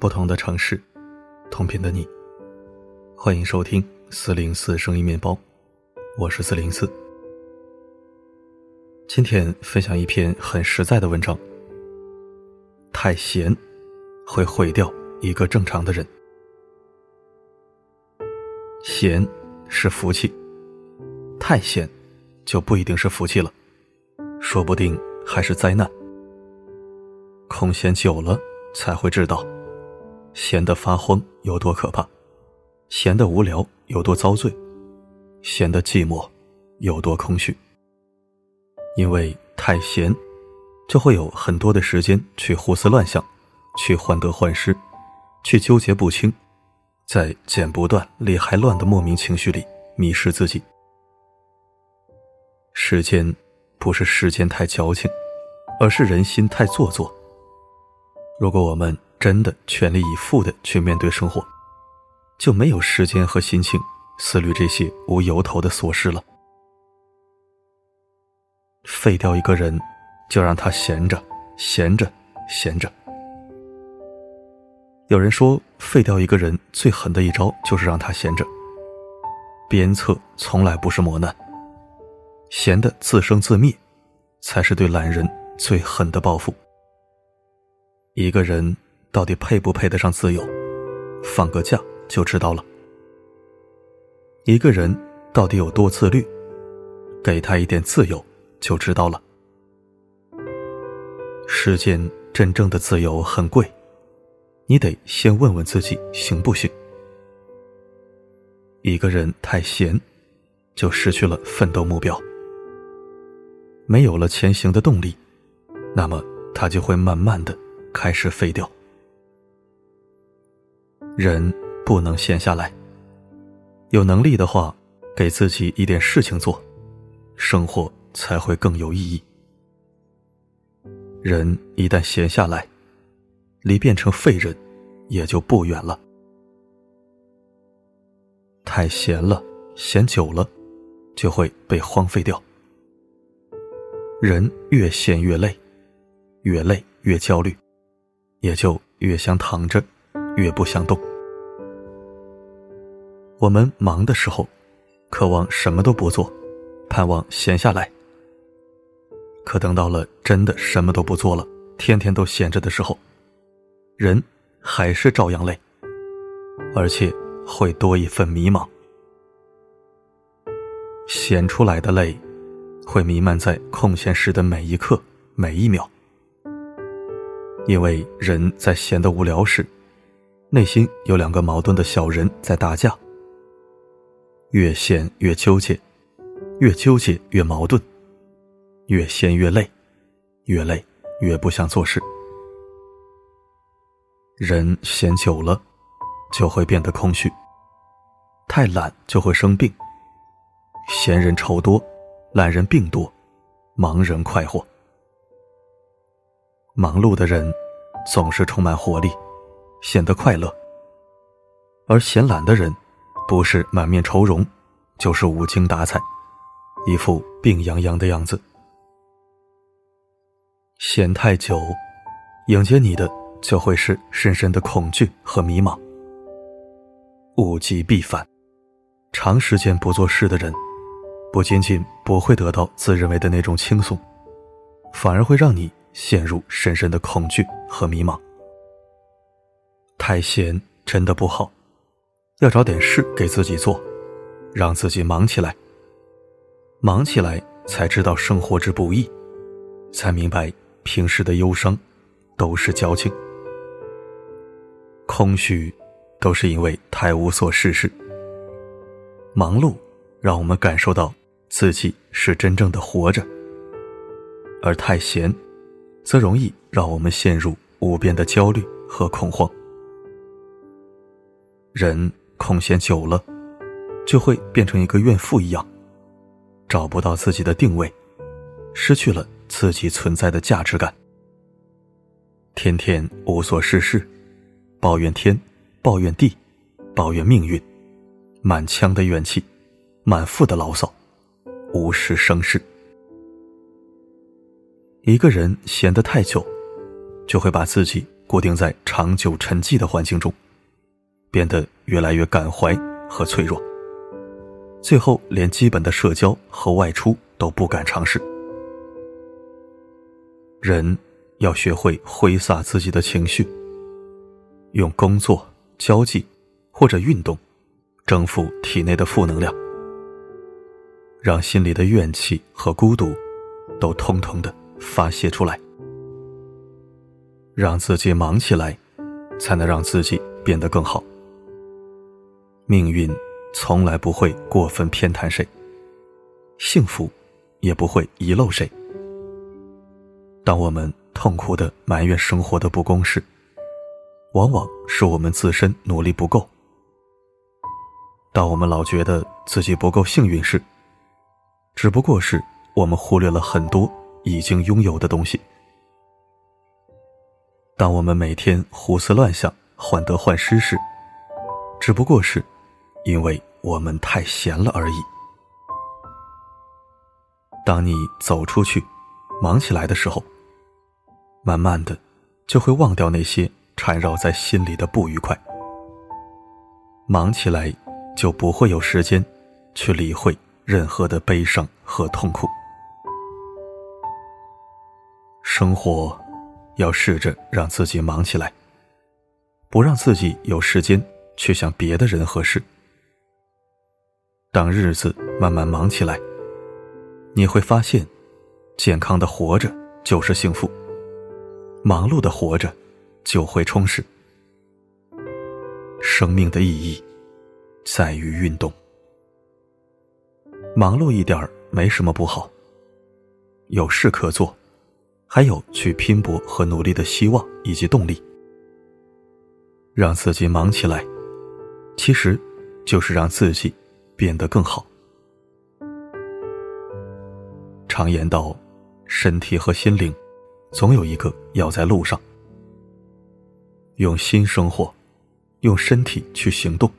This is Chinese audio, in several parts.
不同的城市，同频的你。欢迎收听四零四声音面包，我是四零四。今天分享一篇很实在的文章。太闲会毁掉一个正常的人。闲是福气，太闲就不一定是福气了，说不定还是灾难。空闲久了，才会知道，闲得发慌有多可怕，闲得无聊有多遭罪，闲得寂寞有多空虚。因为太闲，就会有很多的时间去胡思乱想，去患得患失，去纠结不清，在剪不断、理还乱的莫名情绪里迷失自己。时间不是时间太矫情，而是人心太做作。如果我们真的全力以赴的去面对生活，就没有时间和心情思虑这些无由头的琐事了。废掉一个人，就让他闲着，闲着，闲着。有人说，废掉一个人最狠的一招就是让他闲着。鞭策从来不是磨难，闲的自生自灭，才是对懒人最狠的报复。一个人到底配不配得上自由，放个假就知道了。一个人到底有多自律，给他一点自由就知道了。世间真正的自由很贵，你得先问问自己行不行。一个人太闲，就失去了奋斗目标，没有了前行的动力，那么他就会慢慢的。开始废掉。人不能闲下来，有能力的话，给自己一点事情做，生活才会更有意义。人一旦闲下来，离变成废人也就不远了。太闲了，闲久了，就会被荒废掉。人越闲越累，越累越焦虑。也就越想躺着，越不想动。我们忙的时候，渴望什么都不做，盼望闲下来。可等到了真的什么都不做了，天天都闲着的时候，人还是照样累，而且会多一份迷茫。闲出来的累，会弥漫在空闲时的每一刻、每一秒。因为人在闲得无聊时，内心有两个矛盾的小人在打架。越闲越纠结，越纠结越矛盾，越闲越累，越累越不想做事。人闲久了，就会变得空虚。太懒就会生病。闲人愁多，懒人病多，忙人快活。忙碌的人总是充满活力，显得快乐；而闲懒的人，不是满面愁容，就是无精打采，一副病殃殃的样子。闲太久，迎接你的就会是深深的恐惧和迷茫。物极必反，长时间不做事的人，不仅仅不会得到自认为的那种轻松，反而会让你。陷入深深的恐惧和迷茫。太闲真的不好，要找点事给自己做，让自己忙起来。忙起来才知道生活之不易，才明白平时的忧伤都是矫情。空虚都是因为太无所事事。忙碌让我们感受到自己是真正的活着，而太闲。则容易让我们陷入无边的焦虑和恐慌。人空闲久了，就会变成一个怨妇一样，找不到自己的定位，失去了自己存在的价值感。天天无所事事，抱怨天，抱怨地，抱怨命运，满腔的怨气，满腹的牢骚，无事生事。一个人闲得太久，就会把自己固定在长久沉寂的环境中，变得越来越感怀和脆弱，最后连基本的社交和外出都不敢尝试。人要学会挥洒自己的情绪，用工作、交际或者运动征服体内的负能量，让心里的怨气和孤独都通通的发泄出来。让自己忙起来，才能让自己变得更好。命运从来不会过分偏袒谁，幸福也不会遗漏谁。当我们痛苦的埋怨生活的不公时，往往是我们自身努力不够；当我们老觉得自己不够幸运时，只不过是我们忽略了很多已经拥有的东西。当我们每天胡思乱想、患得患失时，只不过是因为我们太闲了而已。当你走出去、忙起来的时候，慢慢的就会忘掉那些缠绕在心里的不愉快。忙起来就不会有时间去理会任何的悲伤和痛苦。生活。要试着让自己忙起来，不让自己有时间去想别的人和事。当日子慢慢忙起来，你会发现，健康的活着就是幸福，忙碌的活着就会充实。生命的意义在于运动，忙碌一点没什么不好，有事可做。还有去拼搏和努力的希望以及动力，让自己忙起来，其实就是让自己变得更好。常言道，身体和心灵，总有一个要在路上。用心生活，用身体去行动，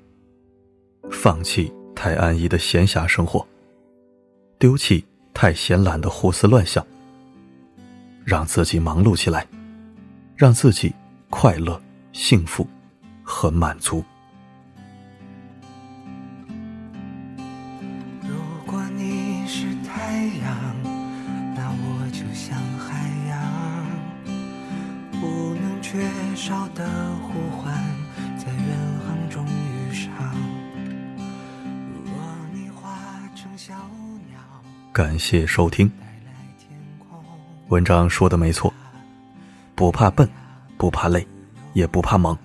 放弃太安逸的闲暇生活，丢弃太闲懒的胡思乱想。让自己忙碌起来，让自己快乐、幸福和满足。感谢收听。文章说的没错，不怕笨，不怕累，也不怕忙，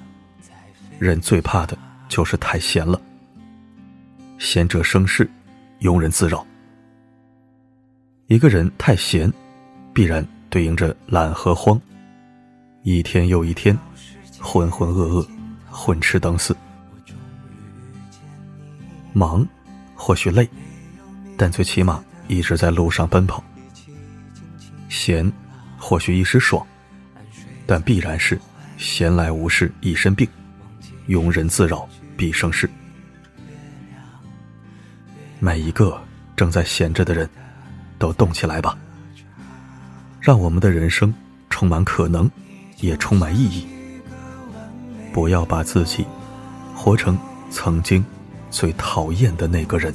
人最怕的就是太闲了。闲者生事，庸人自扰。一个人太闲，必然对应着懒和慌，一天又一天，浑浑噩噩，混吃等死。忙，或许累，但最起码一直在路上奔跑。闲，或许一时爽，但必然是闲来无事一身病，庸人自扰必生事。每一个正在闲着的人，都动起来吧，让我们的人生充满可能，也充满意义。不要把自己活成曾经最讨厌的那个人，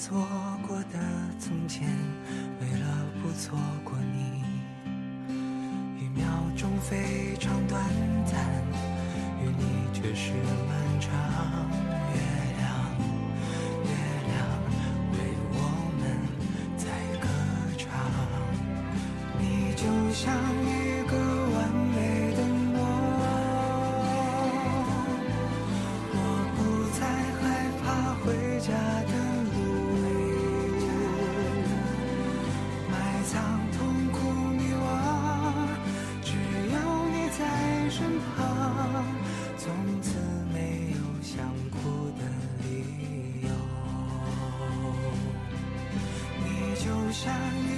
错过的从前，为了不错过你，一秒钟非常短暂，与你却是漫长。像一